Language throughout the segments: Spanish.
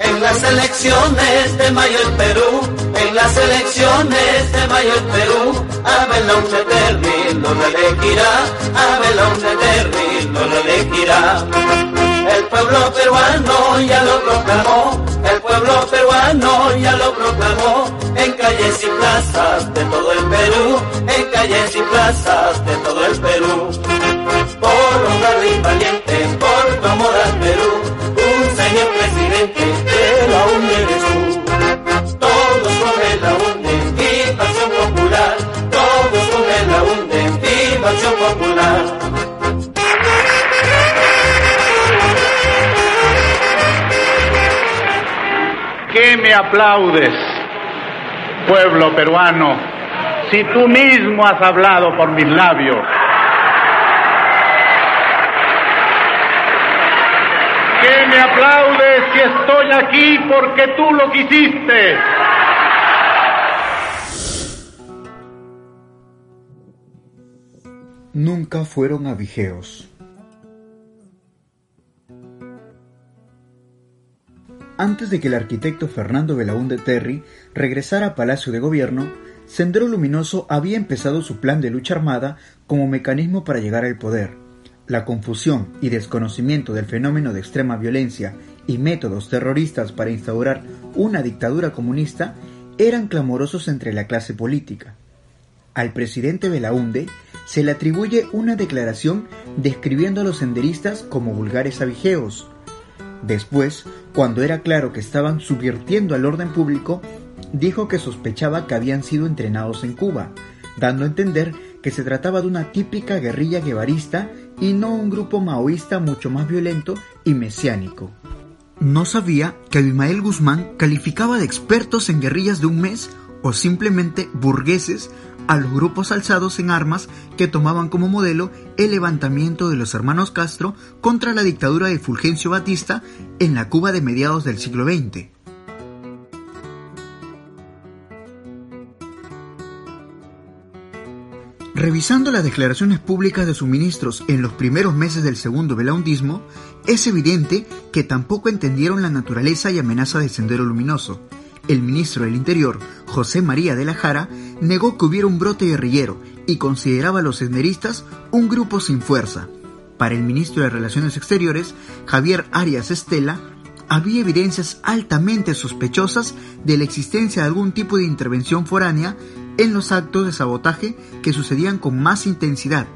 En las elecciones de mayo en Perú, en las elecciones de mayo en Perú, Abel Terry no lo elegirá, Abel Terry no lo elegirá. El pueblo peruano ya lo proclamó, el pueblo peruano ya lo proclamó, en calles y plazas de todo el Perú, en calles y plazas de todo el Perú. Por un verde valiente, por tu amor Perú, la UNED Todos con el UNE, viva popular, todos con el UNE, viva acción popular. qué me aplaudes, pueblo peruano, si tú mismo has hablado por mis labios? ¿Qué me aplaudes si estoy aquí porque tú lo quisiste? Nunca fueron abigeos. Antes de que el arquitecto Fernando Belaúnde Terry regresara a Palacio de Gobierno, Sendero Luminoso había empezado su plan de lucha armada como mecanismo para llegar al poder. La confusión y desconocimiento del fenómeno de extrema violencia y métodos terroristas para instaurar una dictadura comunista eran clamorosos entre la clase política. Al presidente Belaúnde se le atribuye una declaración describiendo a los senderistas como vulgares abigeos, Después, cuando era claro que estaban subvirtiendo al orden público, dijo que sospechaba que habían sido entrenados en Cuba, dando a entender que se trataba de una típica guerrilla guevarista y no un grupo maoísta mucho más violento y mesiánico. No sabía que Abimael Guzmán calificaba de expertos en guerrillas de un mes o simplemente burgueses a los grupos alzados en armas que tomaban como modelo el levantamiento de los hermanos Castro contra la dictadura de Fulgencio Batista en la Cuba de mediados del siglo XX. Revisando las declaraciones públicas de sus ministros en los primeros meses del segundo belaundismo, es evidente que tampoco entendieron la naturaleza y amenaza del Sendero Luminoso, el ministro del Interior, José María de la Jara, negó que hubiera un brote guerrillero y consideraba a los senderistas un grupo sin fuerza. Para el ministro de Relaciones Exteriores, Javier Arias Estela, había evidencias altamente sospechosas de la existencia de algún tipo de intervención foránea en los actos de sabotaje que sucedían con más intensidad.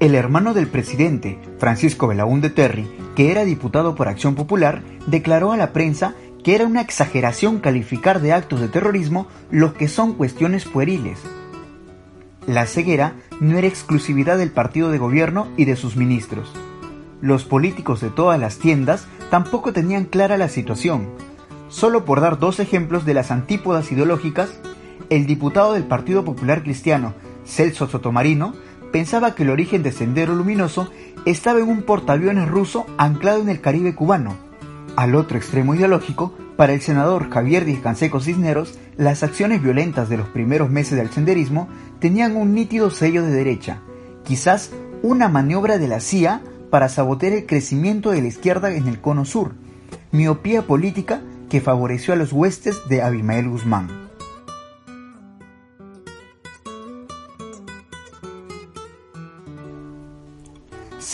El hermano del presidente, Francisco Belaúnde Terry, que era diputado por Acción Popular, declaró a la prensa que era una exageración calificar de actos de terrorismo lo que son cuestiones pueriles. La ceguera no era exclusividad del partido de gobierno y de sus ministros. Los políticos de todas las tiendas tampoco tenían clara la situación. Solo por dar dos ejemplos de las antípodas ideológicas, el diputado del Partido Popular Cristiano, Celso Sotomarino, pensaba que el origen de Sendero Luminoso estaba en un portaaviones ruso anclado en el Caribe cubano, al otro extremo ideológico, para el senador Javier Díaz Canseco Cisneros, las acciones violentas de los primeros meses del senderismo tenían un nítido sello de derecha, quizás una maniobra de la CIA para sabotear el crecimiento de la izquierda en el cono sur, miopía política que favoreció a los huestes de Abimael Guzmán.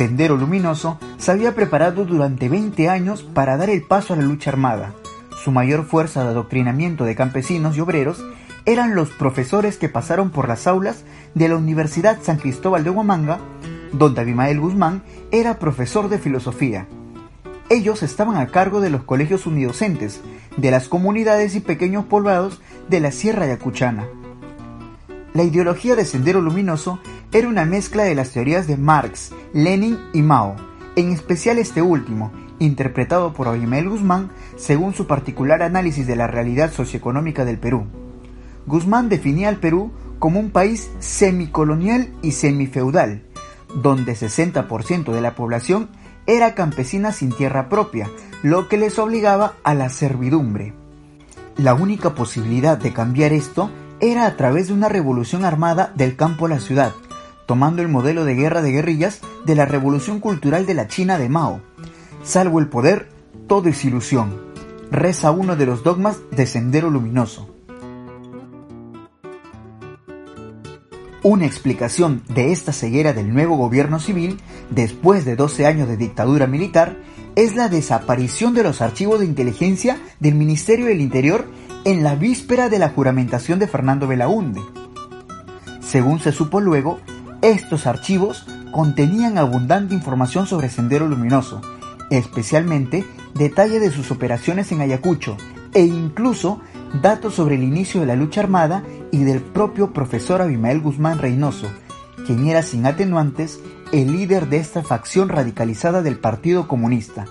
Sendero Luminoso se había preparado durante 20 años para dar el paso a la lucha armada. Su mayor fuerza de adoctrinamiento de campesinos y obreros eran los profesores que pasaron por las aulas de la Universidad San Cristóbal de Huamanga, donde Abimael Guzmán era profesor de filosofía. Ellos estaban a cargo de los colegios unidocentes, de las comunidades y pequeños poblados de la Sierra Yacuchana. La ideología de Sendero Luminoso era una mezcla de las teorías de Marx, Lenin y Mao, en especial este último, interpretado por Abimael Guzmán según su particular análisis de la realidad socioeconómica del Perú. Guzmán definía al Perú como un país semicolonial y semifeudal, donde 60% de la población era campesina sin tierra propia, lo que les obligaba a la servidumbre. La única posibilidad de cambiar esto era a través de una revolución armada del campo a la ciudad, tomando el modelo de guerra de guerrillas de la revolución cultural de la China de Mao. Salvo el poder, todo es ilusión. reza uno de los dogmas de Sendero Luminoso. Una explicación de esta ceguera del nuevo gobierno civil, después de 12 años de dictadura militar, es la desaparición de los archivos de inteligencia del Ministerio del Interior en la víspera de la juramentación de Fernando Belaúnde. Según se supo luego, estos archivos contenían abundante información sobre Sendero Luminoso, especialmente detalles de sus operaciones en Ayacucho e incluso datos sobre el inicio de la lucha armada y del propio profesor Abimael Guzmán Reynoso, quien era sin atenuantes el líder de esta facción radicalizada del Partido Comunista.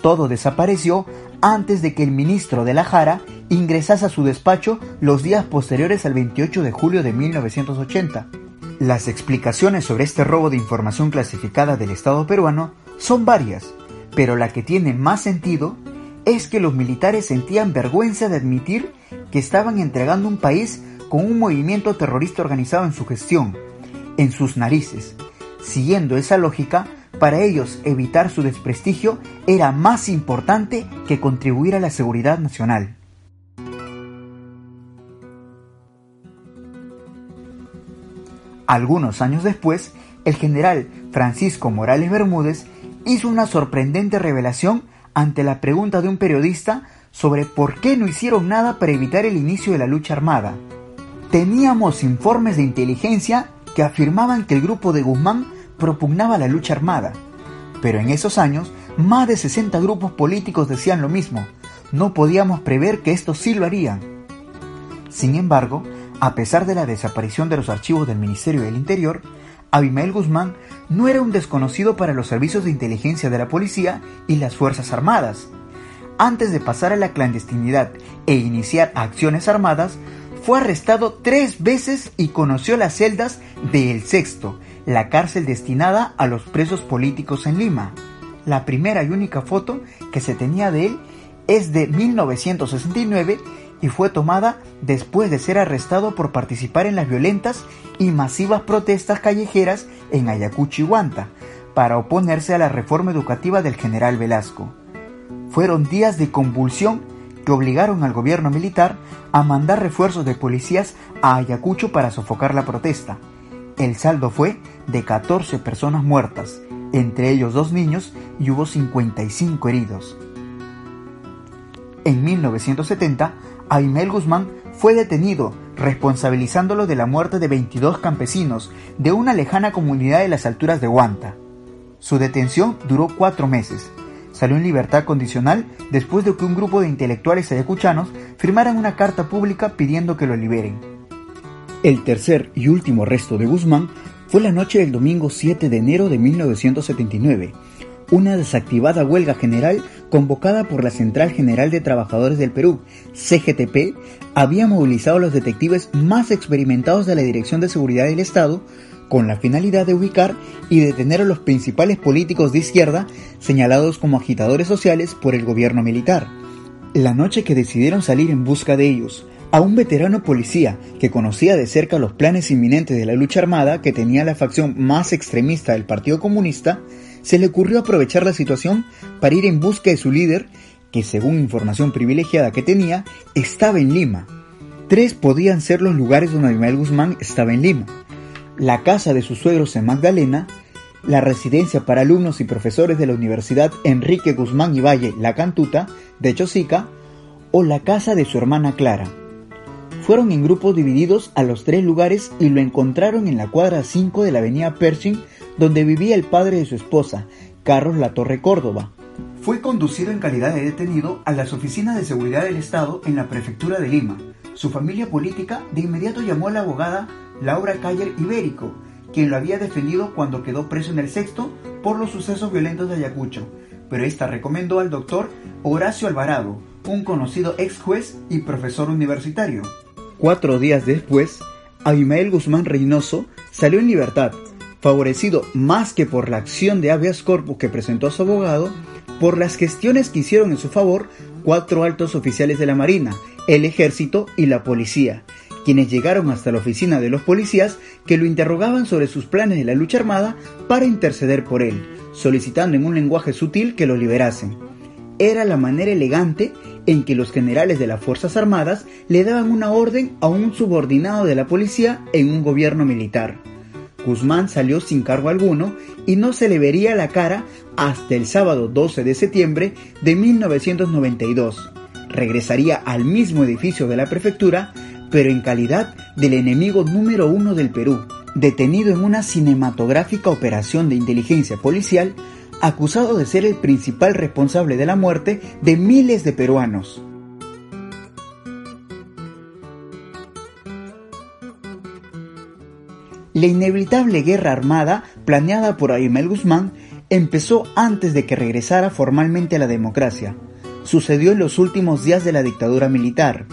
Todo desapareció antes de que el ministro de la Jara ingresase a su despacho los días posteriores al 28 de julio de 1980. Las explicaciones sobre este robo de información clasificada del Estado peruano son varias, pero la que tiene más sentido es que los militares sentían vergüenza de admitir que estaban entregando un país con un movimiento terrorista organizado en su gestión, en sus narices. Siguiendo esa lógica, para ellos evitar su desprestigio era más importante que contribuir a la seguridad nacional. Algunos años después, el general Francisco Morales Bermúdez hizo una sorprendente revelación ante la pregunta de un periodista sobre por qué no hicieron nada para evitar el inicio de la lucha armada. Teníamos informes de inteligencia que afirmaban que el grupo de Guzmán propugnaba la lucha armada, pero en esos años más de 60 grupos políticos decían lo mismo. No podíamos prever que estos sí lo harían. Sin embargo, a pesar de la desaparición de los archivos del Ministerio del Interior, Abimael Guzmán no era un desconocido para los servicios de inteligencia de la policía y las Fuerzas Armadas. Antes de pasar a la clandestinidad e iniciar acciones armadas, fue arrestado tres veces y conoció las celdas de El Sexto, la cárcel destinada a los presos políticos en Lima. La primera y única foto que se tenía de él es de 1969 y fue tomada después de ser arrestado por participar en las violentas y masivas protestas callejeras en Ayacucho y Huanta para oponerse a la reforma educativa del general Velasco. Fueron días de convulsión que obligaron al gobierno militar a mandar refuerzos de policías a Ayacucho para sofocar la protesta. El saldo fue de 14 personas muertas, entre ellos dos niños, y hubo 55 heridos. En 1970, Aimel Guzmán fue detenido, responsabilizándolo de la muerte de 22 campesinos de una lejana comunidad de las alturas de Huanta. Su detención duró cuatro meses. Salió en libertad condicional después de que un grupo de intelectuales ayacuchanos firmaran una carta pública pidiendo que lo liberen. El tercer y último arresto de Guzmán fue la noche del domingo 7 de enero de 1979, una desactivada huelga general convocada por la Central General de Trabajadores del Perú, CGTP, había movilizado a los detectives más experimentados de la Dirección de Seguridad del Estado con la finalidad de ubicar y detener a los principales políticos de izquierda señalados como agitadores sociales por el gobierno militar. La noche que decidieron salir en busca de ellos, a un veterano policía que conocía de cerca los planes inminentes de la lucha armada que tenía la facción más extremista del Partido Comunista, se le ocurrió aprovechar la situación para ir en busca de su líder, que según información privilegiada que tenía, estaba en Lima. Tres podían ser los lugares donde Abimael Guzmán estaba en Lima. La casa de sus suegros en Magdalena, la residencia para alumnos y profesores de la Universidad Enrique Guzmán y Valle La Cantuta, de Chosica, o la casa de su hermana Clara. Fueron en grupos divididos a los tres lugares y lo encontraron en la cuadra 5 de la avenida Pershing donde vivía el padre de su esposa, Carlos Latorre Córdoba. Fue conducido en calidad de detenido a las oficinas de seguridad del Estado en la prefectura de Lima. Su familia política de inmediato llamó a la abogada Laura Cayer Ibérico, quien lo había defendido cuando quedó preso en el sexto por los sucesos violentos de Ayacucho, pero esta recomendó al doctor Horacio Alvarado, un conocido ex juez y profesor universitario. Cuatro días después, Abimael Guzmán Reynoso salió en libertad favorecido más que por la acción de habeas corpus que presentó a su abogado, por las gestiones que hicieron en su favor cuatro altos oficiales de la Marina, el Ejército y la Policía, quienes llegaron hasta la oficina de los policías que lo interrogaban sobre sus planes de la lucha armada para interceder por él, solicitando en un lenguaje sutil que lo liberasen. era la manera elegante en que los generales de las Fuerzas Armadas le daban una orden a un subordinado de la policía en un gobierno militar. Guzmán salió sin cargo alguno y no se le vería la cara hasta el sábado 12 de septiembre de 1992. Regresaría al mismo edificio de la prefectura, pero en calidad del enemigo número uno del Perú, detenido en una cinematográfica operación de inteligencia policial, acusado de ser el principal responsable de la muerte de miles de peruanos. La inevitable guerra armada planeada por Aymel Guzmán empezó antes de que regresara formalmente a la democracia. Sucedió en los últimos días de la dictadura militar.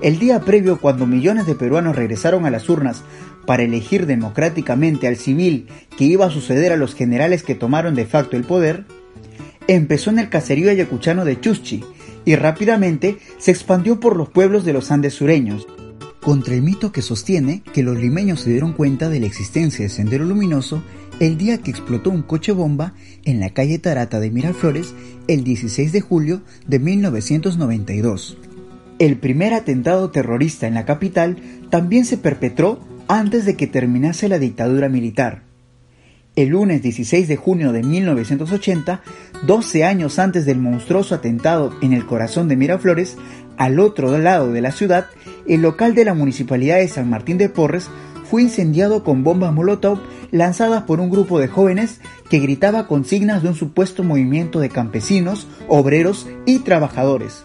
El día previo cuando millones de peruanos regresaron a las urnas para elegir democráticamente al civil que iba a suceder a los generales que tomaron de facto el poder, empezó en el caserío ayacuchano de Chuschi y rápidamente se expandió por los pueblos de los Andes sureños, contra el mito que sostiene que los limeños se dieron cuenta de la existencia de Sendero Luminoso el día que explotó un coche bomba en la calle Tarata de Miraflores el 16 de julio de 1992. El primer atentado terrorista en la capital también se perpetró antes de que terminase la dictadura militar. El lunes 16 de junio de 1980, 12 años antes del monstruoso atentado en el corazón de Miraflores, al otro lado de la ciudad, el local de la Municipalidad de San Martín de Porres fue incendiado con bombas Molotov lanzadas por un grupo de jóvenes que gritaba consignas de un supuesto movimiento de campesinos, obreros y trabajadores.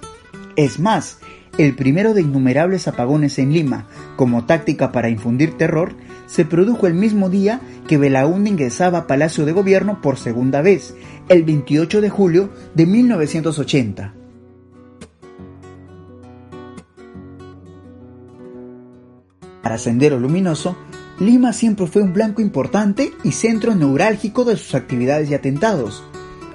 Es más, el primero de innumerables apagones en Lima, como táctica para infundir terror, se produjo el mismo día que Belaúnde ingresaba a Palacio de Gobierno por segunda vez, el 28 de julio de 1980. Sendero Luminoso, Lima siempre fue un blanco importante y centro neurálgico de sus actividades y atentados.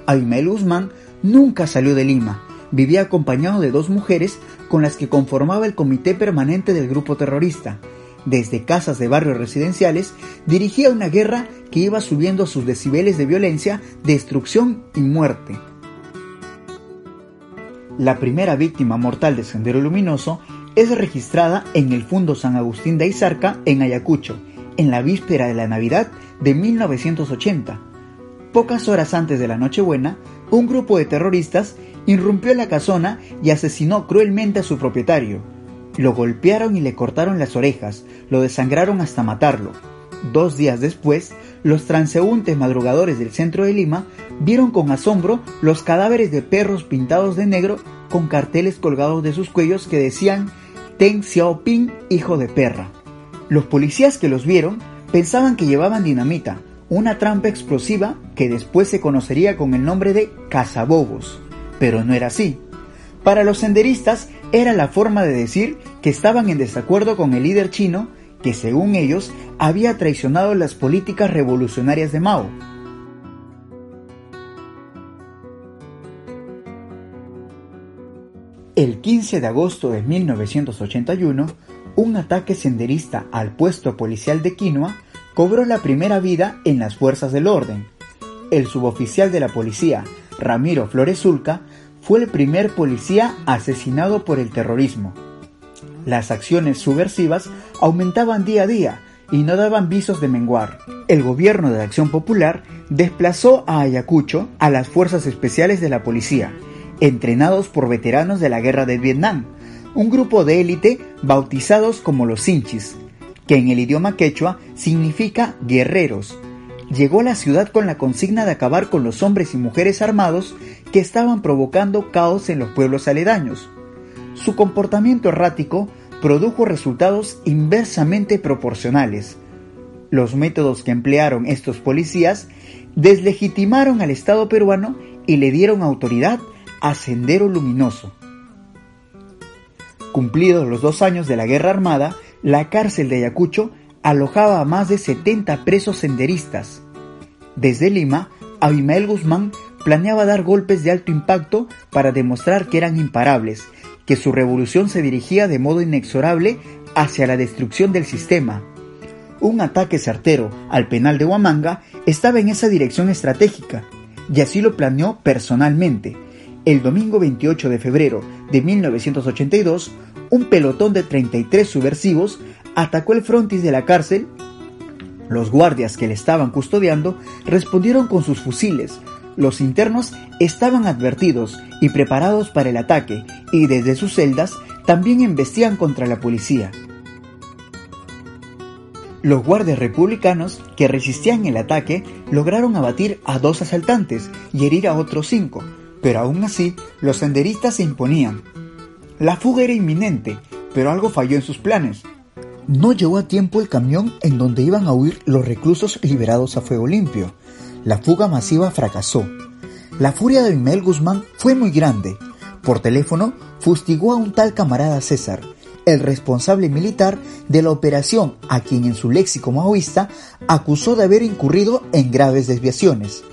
Aymel Guzmán nunca salió de Lima, vivía acompañado de dos mujeres con las que conformaba el comité permanente del grupo terrorista. Desde casas de barrios residenciales dirigía una guerra que iba subiendo sus decibeles de violencia, destrucción y muerte. La primera víctima mortal de Sendero Luminoso es registrada en el Fundo San Agustín de Izarca, en Ayacucho, en la víspera de la Navidad de 1980. Pocas horas antes de la Nochebuena, un grupo de terroristas irrumpió en la casona y asesinó cruelmente a su propietario. Lo golpearon y le cortaron las orejas, lo desangraron hasta matarlo. Dos días después, los transeúntes madrugadores del centro de Lima vieron con asombro los cadáveres de perros pintados de negro con carteles colgados de sus cuellos que decían Ten Xiaoping, hijo de perra. Los policías que los vieron pensaban que llevaban dinamita, una trampa explosiva que después se conocería con el nombre de cazabobos. Pero no era así. Para los senderistas era la forma de decir que estaban en desacuerdo con el líder chino que según ellos había traicionado las políticas revolucionarias de Mao. El 15 de agosto de 1981, un ataque senderista al puesto policial de Quinoa cobró la primera vida en las fuerzas del orden. El suboficial de la policía, Ramiro Flores Zulca, fue el primer policía asesinado por el terrorismo. Las acciones subversivas aumentaban día a día y no daban visos de menguar. El gobierno de Acción Popular desplazó a Ayacucho a las fuerzas especiales de la policía, entrenados por veteranos de la guerra de Vietnam, un grupo de élite bautizados como los Sinchis, que en el idioma quechua significa guerreros, llegó a la ciudad con la consigna de acabar con los hombres y mujeres armados que estaban provocando caos en los pueblos aledaños. Su comportamiento errático produjo resultados inversamente proporcionales. Los métodos que emplearon estos policías deslegitimaron al Estado peruano y le dieron autoridad a Sendero Luminoso. Cumplidos los dos años de la guerra armada, la cárcel de Ayacucho alojaba a más de 70 presos senderistas. Desde Lima, Abimael Guzmán planeaba dar golpes de alto impacto para demostrar que eran imparables, que su revolución se dirigía de modo inexorable hacia la destrucción del sistema. Un ataque certero al penal de Huamanga estaba en esa dirección estratégica, y así lo planeó personalmente. El domingo 28 de febrero de 1982, un pelotón de 33 subversivos atacó el frontis de la cárcel. Los guardias que le estaban custodiando respondieron con sus fusiles. Los internos estaban advertidos y preparados para el ataque y desde sus celdas también embestían contra la policía. Los guardias republicanos que resistían el ataque lograron abatir a dos asaltantes y herir a otros cinco, pero aún así los senderistas se imponían. La fuga era inminente, pero algo falló en sus planes. No llegó a tiempo el camión en donde iban a huir los reclusos liberados a fuego limpio. La fuga masiva fracasó. La furia de Abimael Guzmán fue muy grande. Por teléfono fustigó a un tal camarada César, el responsable militar de la operación a quien en su léxico maoísta acusó de haber incurrido en graves desviaciones.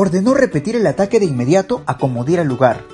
Ordenó repetir el ataque de inmediato a como diera lugar.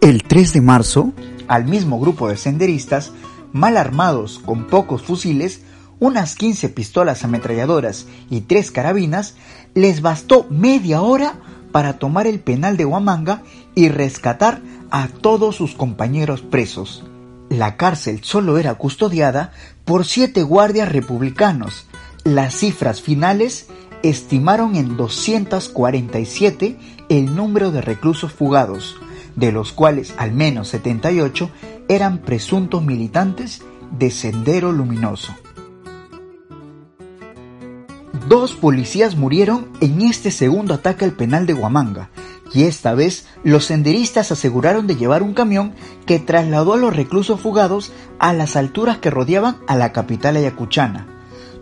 El 3 de marzo, al mismo grupo de senderistas, mal armados con pocos fusiles, unas 15 pistolas ametralladoras y tres carabinas, les bastó media hora para tomar el penal de Huamanga y rescatar a todos sus compañeros presos. La cárcel solo era custodiada por siete guardias republicanos. Las cifras finales estimaron en 247 el número de reclusos fugados, de los cuales al menos 78 eran presuntos militantes de Sendero Luminoso. Dos policías murieron en este segundo ataque al penal de Huamanga, y esta vez los senderistas aseguraron de llevar un camión que trasladó a los reclusos fugados a las alturas que rodeaban a la capital ayacuchana,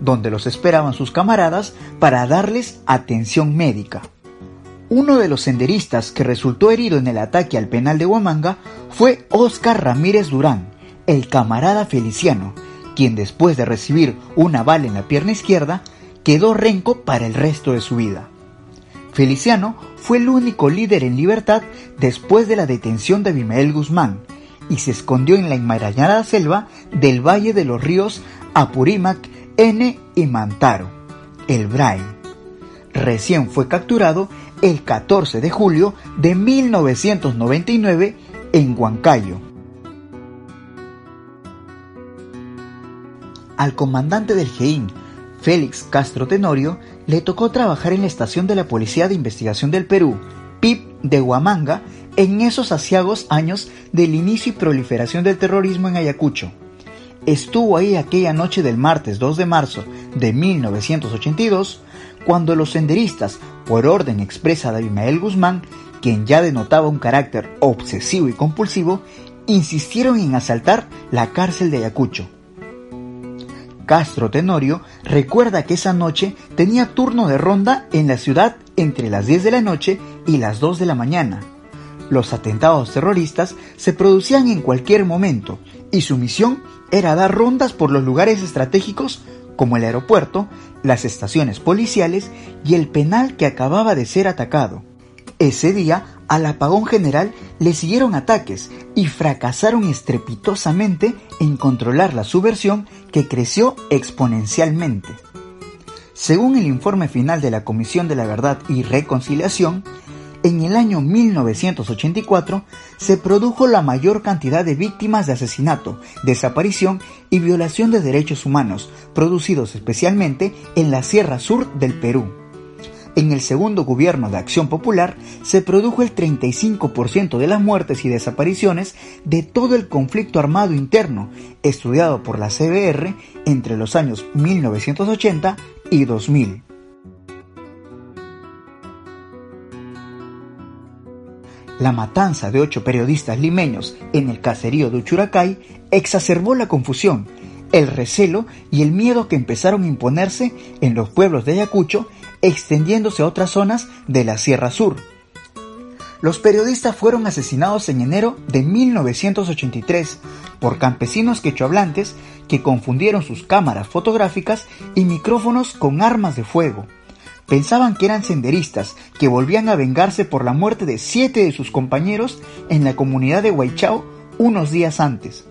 donde los esperaban sus camaradas para darles atención médica. Uno de los senderistas que resultó herido en el ataque al penal de Huamanga fue Óscar Ramírez Durán, el camarada Feliciano, quien después de recibir una bala en la pierna izquierda, quedó renco para el resto de su vida. Feliciano fue el único líder en libertad después de la detención de Abimael Guzmán y se escondió en la enmarañada selva del Valle de los Ríos Apurímac, N y Mantaro, el Brain. Recién fue capturado el 14 de julio de 1999 en Huancayo. Al comandante del GEIN, Félix Castro Tenorio, le tocó trabajar en la estación de la Policía de Investigación del Perú, PIP de Huamanga, en esos asiagos años del inicio y proliferación del terrorismo en Ayacucho. Estuvo ahí aquella noche del martes 2 de marzo de 1982, cuando los senderistas, por orden expresa de Abimael Guzmán, quien ya denotaba un carácter obsesivo y compulsivo, insistieron en asaltar la cárcel de Ayacucho. Castro Tenorio recuerda que esa noche tenía turno de ronda en la ciudad entre las 10 de la noche y las 2 de la mañana. Los atentados terroristas se producían en cualquier momento y su misión era dar rondas por los lugares estratégicos como el aeropuerto, las estaciones policiales y el penal que acababa de ser atacado. Ese día al apagón general le siguieron ataques y fracasaron estrepitosamente en controlar la subversión que creció exponencialmente. Según el informe final de la Comisión de la Verdad y Reconciliación, en el año 1984 se produjo la mayor cantidad de víctimas de asesinato, desaparición y violación de derechos humanos, producidos especialmente en la Sierra Sur del Perú. En el segundo gobierno de Acción Popular se produjo el 35% de las muertes y desapariciones de todo el conflicto armado interno, estudiado por la CBR entre los años 1980 y 2000. La matanza de ocho periodistas limeños en el caserío de Uchuracay exacerbó la confusión, el recelo y el miedo que empezaron a imponerse en los pueblos de Ayacucho extendiéndose a otras zonas de la Sierra Sur. Los periodistas fueron asesinados en enero de 1983 por campesinos quechohablantes que confundieron sus cámaras fotográficas y micrófonos con armas de fuego. Pensaban que eran senderistas que volvían a vengarse por la muerte de siete de sus compañeros en la comunidad de Huaychao unos días antes.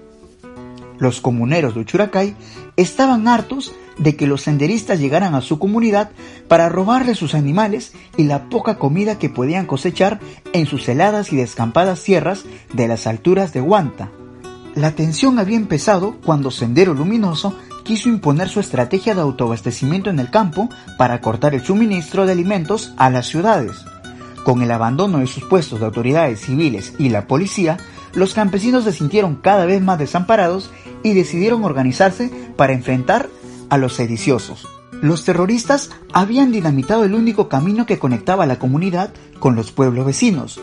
Los comuneros de Uchuracay estaban hartos de que los senderistas llegaran a su comunidad para robarle sus animales y la poca comida que podían cosechar en sus heladas y descampadas sierras de las alturas de Guanta. La tensión había empezado cuando Sendero Luminoso quiso imponer su estrategia de autoabastecimiento en el campo para cortar el suministro de alimentos a las ciudades. Con el abandono de sus puestos de autoridades civiles y la policía, los campesinos se sintieron cada vez más desamparados y decidieron organizarse para enfrentar a los sediciosos. Los terroristas habían dinamitado el único camino que conectaba la comunidad con los pueblos vecinos.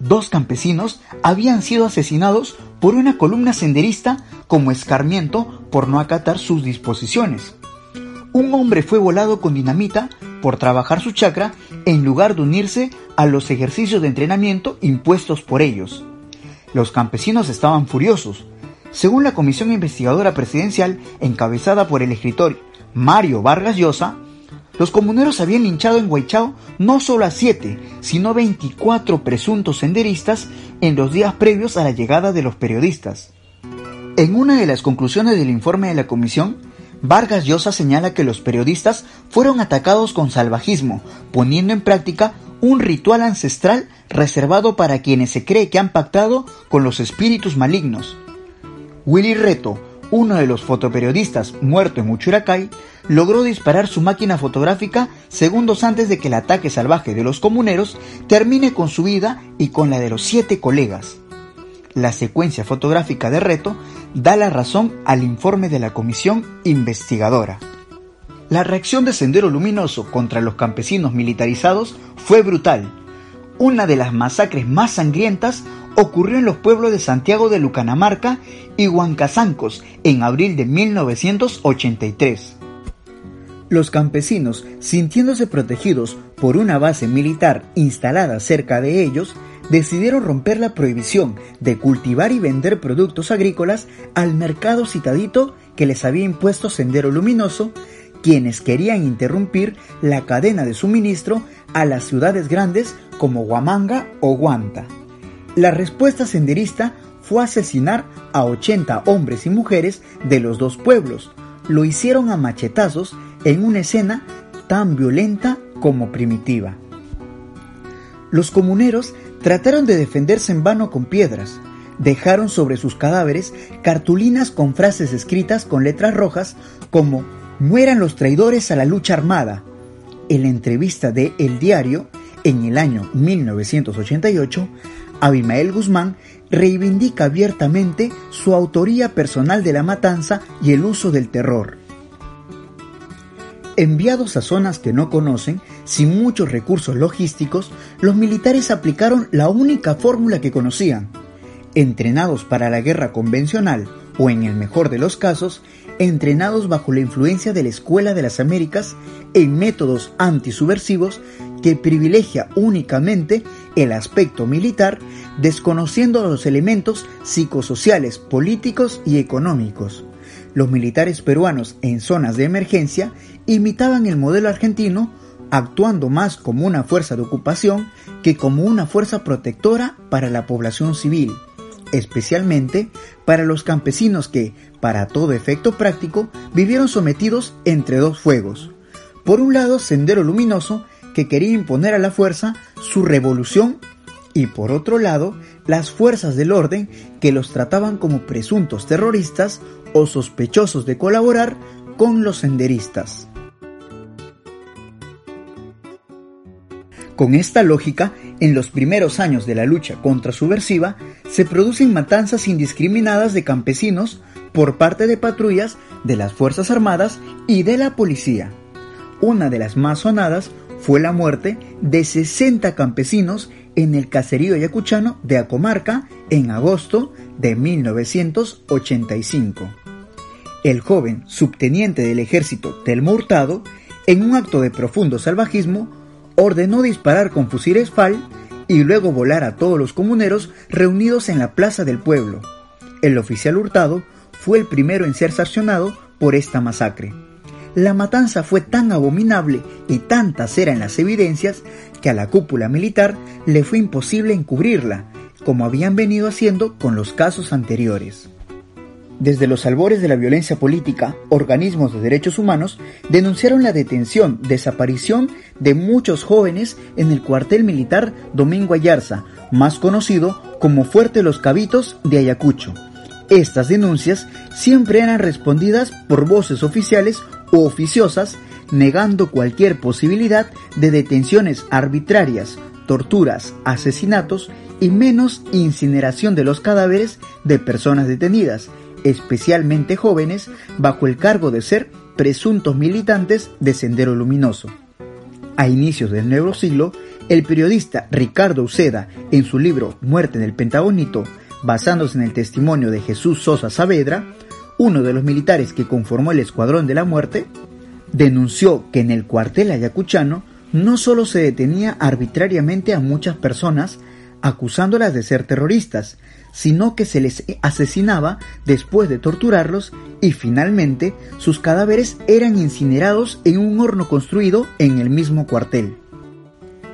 Dos campesinos habían sido asesinados por una columna senderista como escarmiento por no acatar sus disposiciones. Un hombre fue volado con dinamita por trabajar su chakra en lugar de unirse a los ejercicios de entrenamiento impuestos por ellos. Los campesinos estaban furiosos. Según la comisión investigadora presidencial encabezada por el escritor Mario Vargas Llosa, los comuneros habían linchado en Huaychao no solo a siete, sino 24 presuntos senderistas en los días previos a la llegada de los periodistas. En una de las conclusiones del informe de la comisión, Vargas Llosa señala que los periodistas fueron atacados con salvajismo, poniendo en práctica un ritual ancestral reservado para quienes se cree que han pactado con los espíritus malignos. Willy Reto, uno de los fotoperiodistas muerto en Uchuracay, logró disparar su máquina fotográfica segundos antes de que el ataque salvaje de los comuneros termine con su vida y con la de los siete colegas. La secuencia fotográfica de Reto da la razón al informe de la comisión investigadora. La reacción de Sendero Luminoso contra los campesinos militarizados fue brutal. Una de las masacres más sangrientas ocurrió en los pueblos de Santiago de Lucanamarca y Huancazancos en abril de 1983. Los campesinos, sintiéndose protegidos por una base militar instalada cerca de ellos, decidieron romper la prohibición de cultivar y vender productos agrícolas al mercado citadito que les había impuesto Sendero Luminoso quienes querían interrumpir la cadena de suministro a las ciudades grandes como Huamanga o Guanta. La respuesta senderista fue asesinar a 80 hombres y mujeres de los dos pueblos. Lo hicieron a machetazos en una escena tan violenta como primitiva. Los comuneros trataron de defenderse en vano con piedras. Dejaron sobre sus cadáveres cartulinas con frases escritas con letras rojas como mueran los traidores a la lucha armada. En la entrevista de El Diario, en el año 1988, Abimael Guzmán reivindica abiertamente su autoría personal de la matanza y el uso del terror. Enviados a zonas que no conocen, sin muchos recursos logísticos, los militares aplicaron la única fórmula que conocían. Entrenados para la guerra convencional, o en el mejor de los casos, entrenados bajo la influencia de la Escuela de las Américas en métodos antisubversivos que privilegia únicamente el aspecto militar, desconociendo los elementos psicosociales, políticos y económicos. Los militares peruanos en zonas de emergencia imitaban el modelo argentino, actuando más como una fuerza de ocupación que como una fuerza protectora para la población civil especialmente para los campesinos que, para todo efecto práctico, vivieron sometidos entre dos fuegos. Por un lado, Sendero Luminoso, que quería imponer a la fuerza su revolución, y por otro lado, las fuerzas del orden que los trataban como presuntos terroristas o sospechosos de colaborar con los senderistas. Con esta lógica, en los primeros años de la lucha contra subversiva, se producen matanzas indiscriminadas de campesinos por parte de patrullas de las Fuerzas Armadas y de la policía. Una de las más sonadas fue la muerte de 60 campesinos en el caserío yacuchano de Acomarca en agosto de 1985. El joven subteniente del ejército Telmo Hurtado, en un acto de profundo salvajismo, ordenó disparar con fusiles FAL y luego volar a todos los comuneros reunidos en la plaza del pueblo. El oficial Hurtado fue el primero en ser sancionado por esta masacre. La matanza fue tan abominable y tantas eran las evidencias que a la cúpula militar le fue imposible encubrirla, como habían venido haciendo con los casos anteriores. Desde los albores de la violencia política, organismos de derechos humanos denunciaron la detención, desaparición de muchos jóvenes en el cuartel militar Domingo Ayarza, más conocido como Fuerte Los Cabitos de Ayacucho. Estas denuncias siempre eran respondidas por voces oficiales o oficiosas, negando cualquier posibilidad de detenciones arbitrarias, torturas, asesinatos y menos incineración de los cadáveres de personas detenidas, especialmente jóvenes, bajo el cargo de ser presuntos militantes de Sendero Luminoso. A inicios del nuevo siglo, el periodista Ricardo Uceda, en su libro Muerte en el Pentagonito, basándose en el testimonio de Jesús Sosa Saavedra, uno de los militares que conformó el Escuadrón de la Muerte, denunció que en el cuartel ayacuchano no solo se detenía arbitrariamente a muchas personas acusándolas de ser terroristas, sino que se les asesinaba después de torturarlos y finalmente sus cadáveres eran incinerados en un horno construido en el mismo cuartel.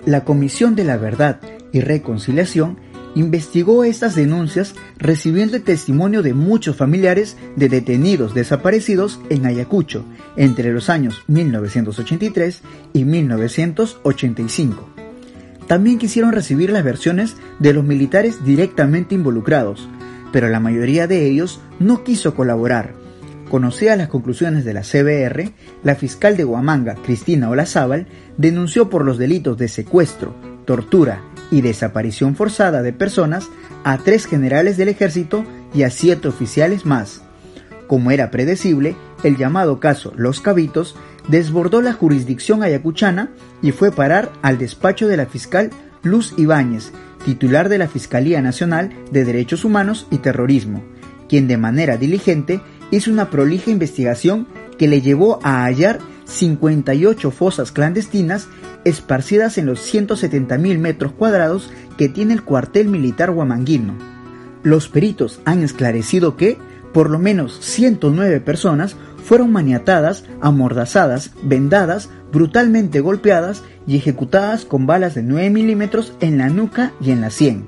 La Comisión de la Verdad y Reconciliación investigó estas denuncias recibiendo el testimonio de muchos familiares de detenidos desaparecidos en Ayacucho entre los años 1983 y 1985 también quisieron recibir las versiones de los militares directamente involucrados, pero la mayoría de ellos no quiso colaborar. Conocida las conclusiones de la CBR, la fiscal de Huamanga, Cristina Olazábal, denunció por los delitos de secuestro, tortura y desaparición forzada de personas a tres generales del ejército y a siete oficiales más. Como era predecible, el llamado caso Los Cabitos desbordó la jurisdicción ayacuchana y fue parar al despacho de la fiscal Luz Ibáñez, titular de la Fiscalía Nacional de Derechos Humanos y Terrorismo, quien de manera diligente hizo una prolija investigación que le llevó a hallar 58 fosas clandestinas esparcidas en los 170.000 metros cuadrados que tiene el cuartel militar guamanguino. Los peritos han esclarecido que por lo menos 109 personas fueron maniatadas, amordazadas, vendadas, brutalmente golpeadas y ejecutadas con balas de 9 milímetros en la nuca y en la sien.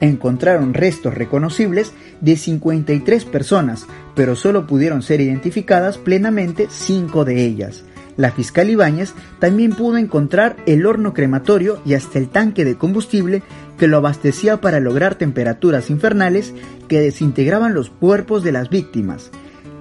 Encontraron restos reconocibles de 53 personas, pero solo pudieron ser identificadas plenamente 5 de ellas. La fiscal Ibáñez también pudo encontrar el horno crematorio y hasta el tanque de combustible que lo abastecía para lograr temperaturas infernales que desintegraban los cuerpos de las víctimas.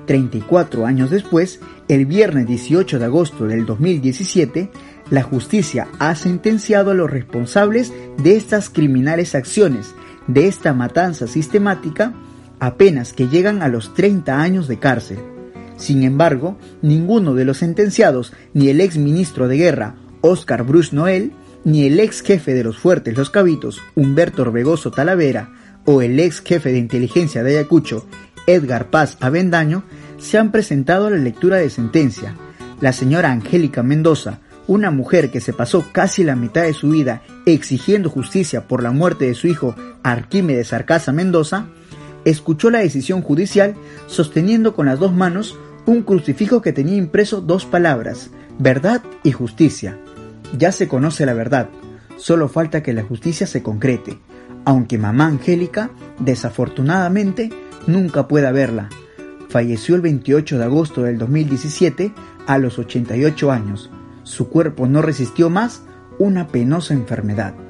34 años después, el viernes 18 de agosto del 2017, la justicia ha sentenciado a los responsables de estas criminales acciones, de esta matanza sistemática, apenas que llegan a los 30 años de cárcel. Sin embargo, ninguno de los sentenciados, ni el ex ministro de Guerra, Oscar Bruce Noel, ni el ex jefe de los Fuertes Los Cabitos, Humberto Orbegoso Talavera, o el ex jefe de inteligencia de Ayacucho, Edgar Paz Avendaño, se han presentado a la lectura de sentencia. La señora Angélica Mendoza, una mujer que se pasó casi la mitad de su vida exigiendo justicia por la muerte de su hijo Arquímedes Arcasa Mendoza, escuchó la decisión judicial sosteniendo con las dos manos un crucifijo que tenía impreso dos palabras, verdad y justicia. Ya se conoce la verdad, solo falta que la justicia se concrete, aunque mamá Angélica, desafortunadamente, nunca pueda verla. Falleció el 28 de agosto del 2017 a los 88 años. Su cuerpo no resistió más una penosa enfermedad.